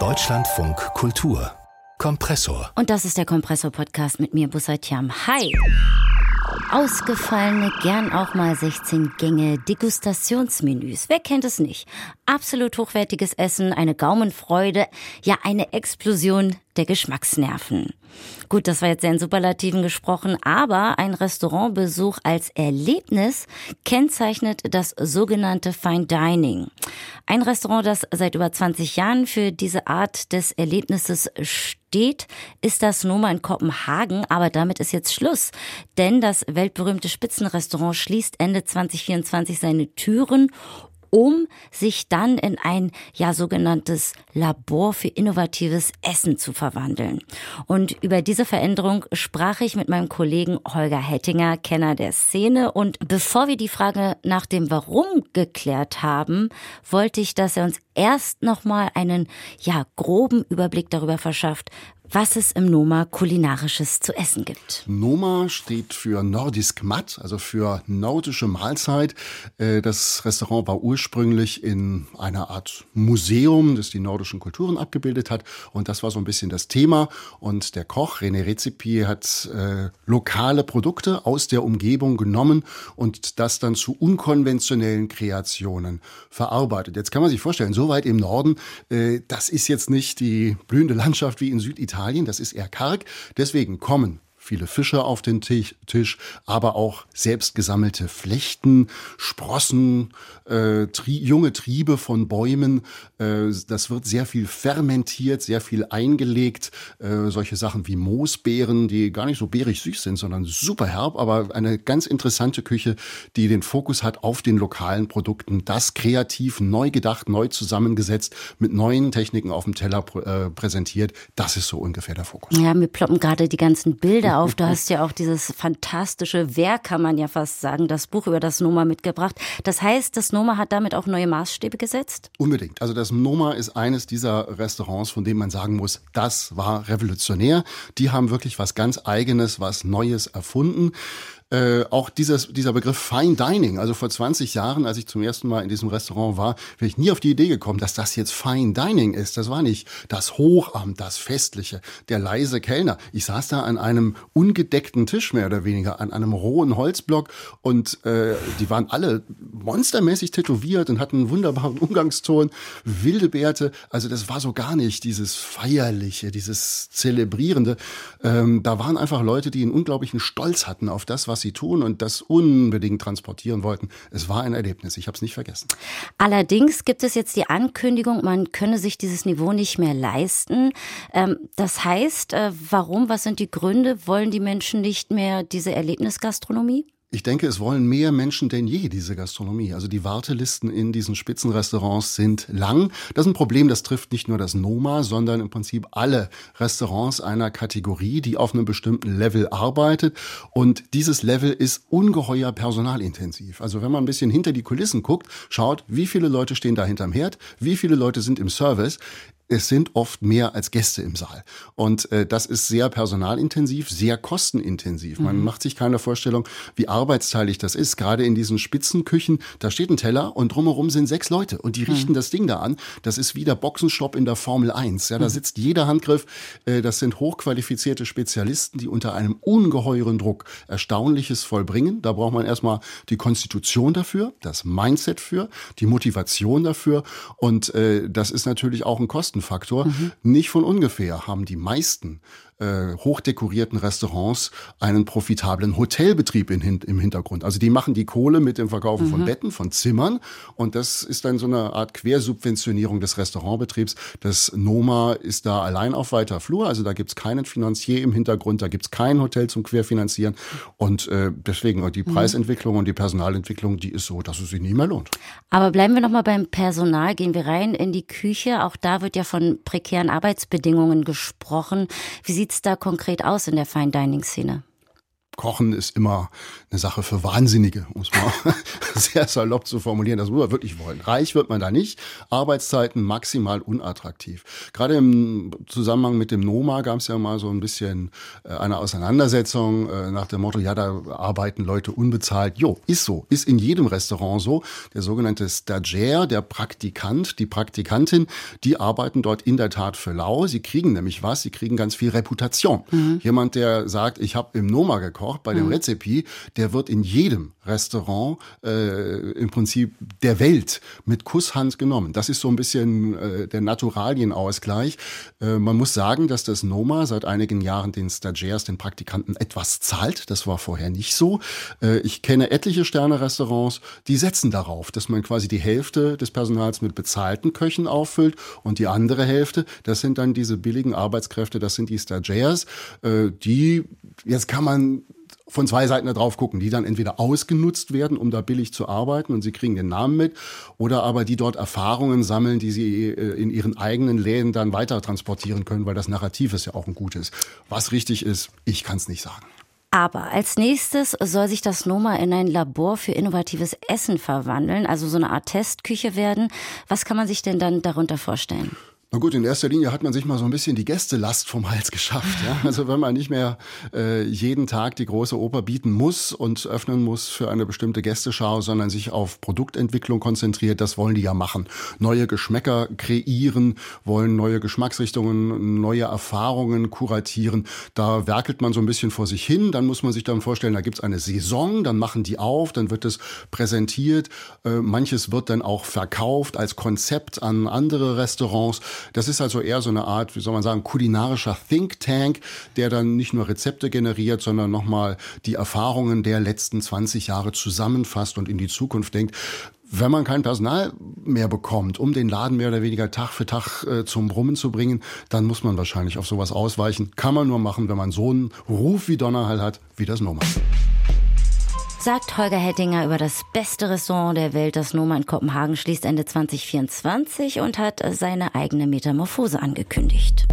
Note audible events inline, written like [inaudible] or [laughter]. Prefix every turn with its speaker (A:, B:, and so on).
A: Deutschlandfunk Kultur Kompressor.
B: Und das ist der Kompressor-Podcast mit mir, Bussatiam. Hi! Ausgefallene, gern auch mal 16 Gänge Degustationsmenüs. Wer kennt es nicht? Absolut hochwertiges Essen, eine Gaumenfreude, ja eine Explosion der Geschmacksnerven. Gut, das war jetzt sehr in Superlativen gesprochen, aber ein Restaurantbesuch als Erlebnis kennzeichnet das sogenannte Fine Dining. Ein Restaurant, das seit über 20 Jahren für diese Art des Erlebnisses steht, ist das Noma in Kopenhagen, aber damit ist jetzt Schluss. Denn das weltberühmte Spitzenrestaurant schließt Ende 2024 seine Türen um sich dann in ein ja sogenanntes Labor für innovatives Essen zu verwandeln. Und über diese Veränderung sprach ich mit meinem Kollegen Holger Hettinger, Kenner der Szene. Und bevor wir die Frage nach dem Warum geklärt haben, wollte ich, dass er uns erst nochmal einen ja groben Überblick darüber verschafft, was es im Noma kulinarisches zu essen gibt.
C: Noma steht für Nordisk Mat, also für nordische Mahlzeit. Äh, das Restaurant war ursprünglich in einer Art Museum, das die nordischen Kulturen abgebildet hat. Und das war so ein bisschen das Thema. Und der Koch René Rezipi hat äh, lokale Produkte aus der Umgebung genommen und das dann zu unkonventionellen Kreationen verarbeitet. Jetzt kann man sich vorstellen, so weit im Norden, äh, das ist jetzt nicht die blühende Landschaft wie in Süditalien Italien, das ist eher karg. Deswegen kommen viele Fische auf den Tisch, aber auch selbst gesammelte Flechten, Sprossen, äh, tri junge Triebe von Bäumen. Äh, das wird sehr viel fermentiert, sehr viel eingelegt. Äh, solche Sachen wie Moosbeeren, die gar nicht so beerig süß sind, sondern super herb, aber eine ganz interessante Küche, die den Fokus hat auf den lokalen Produkten. Das kreativ, neu gedacht, neu zusammengesetzt, mit neuen Techniken auf dem Teller pr äh, präsentiert. Das ist so ungefähr der Fokus.
B: Ja, mir ploppen gerade die ganzen Bilder auf. Du hast ja auch dieses fantastische Werk, kann man ja fast sagen, das Buch über das Noma mitgebracht. Das heißt, das Noma hat damit auch neue Maßstäbe gesetzt?
C: Unbedingt. Also das Noma ist eines dieser Restaurants, von dem man sagen muss, das war revolutionär. Die haben wirklich was ganz Eigenes, was Neues erfunden. Äh, auch dieses, dieser Begriff Fine Dining, also vor 20 Jahren, als ich zum ersten Mal in diesem Restaurant war, wäre ich nie auf die Idee gekommen, dass das jetzt Fine Dining ist. Das war nicht das Hochamt, das Festliche, der leise Kellner. Ich saß da an einem ungedeckten Tisch mehr oder weniger, an einem rohen Holzblock und äh, die waren alle monstermäßig tätowiert und hatten einen wunderbaren [laughs] Umgangston, wilde Bärte. Also das war so gar nicht dieses Feierliche, dieses Zelebrierende. Ähm, da waren einfach Leute, die einen unglaublichen Stolz hatten auf das, was was sie tun und das unbedingt transportieren wollten. Es war ein Erlebnis, ich habe es nicht vergessen.
B: Allerdings gibt es jetzt die Ankündigung, man könne sich dieses Niveau nicht mehr leisten. Ähm, das heißt, äh, warum, was sind die Gründe? Wollen die Menschen nicht mehr diese Erlebnisgastronomie?
C: Ich denke, es wollen mehr Menschen denn je diese Gastronomie. Also die Wartelisten in diesen Spitzenrestaurants sind lang. Das ist ein Problem, das trifft nicht nur das Noma, sondern im Prinzip alle Restaurants einer Kategorie, die auf einem bestimmten Level arbeitet. Und dieses Level ist ungeheuer personalintensiv. Also wenn man ein bisschen hinter die Kulissen guckt, schaut, wie viele Leute stehen da hinterm Herd, wie viele Leute sind im Service, es sind oft mehr als Gäste im Saal. Und äh, das ist sehr personalintensiv, sehr kostenintensiv. Man mhm. macht sich keine Vorstellung, wie arbeitsteilig das ist. Gerade in diesen Spitzenküchen, da steht ein Teller und drumherum sind sechs Leute und die mhm. richten mhm. das Ding da an. Das ist wie der Boxenstopp in der Formel 1. Ja, da mhm. sitzt jeder Handgriff. Äh, das sind hochqualifizierte Spezialisten, die unter einem ungeheuren Druck Erstaunliches vollbringen. Da braucht man erstmal die Konstitution dafür, das Mindset für, die Motivation dafür. Und äh, das ist natürlich auch ein Kosten Kostenfaktor. Mhm. Nicht von ungefähr haben die meisten äh, hochdekorierten Restaurants einen profitablen Hotelbetrieb in, im Hintergrund. Also die machen die Kohle mit dem Verkaufen mhm. von Betten, von Zimmern und das ist dann so eine Art Quersubventionierung des Restaurantbetriebs. Das Noma ist da allein auf weiter Flur, also da gibt's keinen Finanzier im Hintergrund, da gibt's kein Hotel zum Querfinanzieren und äh, deswegen die mhm. Preisentwicklung und die Personalentwicklung, die ist so, dass es sich nie mehr lohnt.
B: Aber bleiben wir nochmal beim Personal, gehen wir rein in die Küche. Auch da wird ja von prekären Arbeitsbedingungen gesprochen. Wie sieht es da konkret aus in der Fine Dining Szene?
C: Kochen ist immer eine Sache für Wahnsinnige, um es mal [laughs] sehr salopp zu formulieren. Das muss man wirklich wollen. Reich wird man da nicht. Arbeitszeiten maximal unattraktiv. Gerade im Zusammenhang mit dem Noma gab es ja mal so ein bisschen äh, eine Auseinandersetzung äh, nach dem Motto, ja, da arbeiten Leute unbezahlt. Jo, ist so. Ist in jedem Restaurant so. Der sogenannte Stagiaire, der Praktikant, die Praktikantin, die arbeiten dort in der Tat für lau. Sie kriegen nämlich was. Sie kriegen ganz viel Reputation. Mhm. Jemand, der sagt, ich habe im Noma gekocht, gekocht bei dem mhm. Rezepi, der wird in jedem Restaurant äh, im Prinzip der Welt mit Kusshand genommen. Das ist so ein bisschen äh, der Naturalienausgleich. Äh, man muss sagen, dass das Noma seit einigen Jahren den Stagiairs, den Praktikanten etwas zahlt. Das war vorher nicht so. Äh, ich kenne etliche Sterne-Restaurants, die setzen darauf, dass man quasi die Hälfte des Personals mit bezahlten Köchen auffüllt und die andere Hälfte, das sind dann diese billigen Arbeitskräfte, das sind die Stagiairs, äh, die, jetzt kann man von zwei Seiten da drauf gucken, die dann entweder ausgenutzt werden, um da billig zu arbeiten und sie kriegen den Namen mit, oder aber die dort Erfahrungen sammeln, die sie äh, in ihren eigenen Läden dann weiter transportieren können, weil das Narrativ ist ja auch ein gutes. Was richtig ist, ich kann es nicht sagen.
B: Aber als nächstes soll sich das Noma in ein Labor für innovatives Essen verwandeln, also so eine Art Testküche werden. Was kann man sich denn dann darunter vorstellen?
C: Na gut, in erster Linie hat man sich mal so ein bisschen die Gästelast vom Hals geschafft. Ja? Also wenn man nicht mehr äh, jeden Tag die große Oper bieten muss und öffnen muss für eine bestimmte Gästeschau, sondern sich auf Produktentwicklung konzentriert, das wollen die ja machen. Neue Geschmäcker kreieren, wollen neue Geschmacksrichtungen, neue Erfahrungen kuratieren. Da werkelt man so ein bisschen vor sich hin. Dann muss man sich dann vorstellen, da gibt's eine Saison, dann machen die auf, dann wird es präsentiert. Äh, manches wird dann auch verkauft als Konzept an andere Restaurants. Das ist also eher so eine Art, wie soll man sagen, kulinarischer Think Tank, der dann nicht nur Rezepte generiert, sondern nochmal die Erfahrungen der letzten 20 Jahre zusammenfasst und in die Zukunft denkt. Wenn man kein Personal mehr bekommt, um den Laden mehr oder weniger Tag für Tag äh, zum Brummen zu bringen, dann muss man wahrscheinlich auf sowas ausweichen. Kann man nur machen, wenn man so einen Ruf wie Donnerhall hat, wie das Nummer
B: sagt Holger Hettinger über das beste Restaurant der Welt. Das Noma in Kopenhagen schließt Ende 2024 und hat seine eigene Metamorphose angekündigt.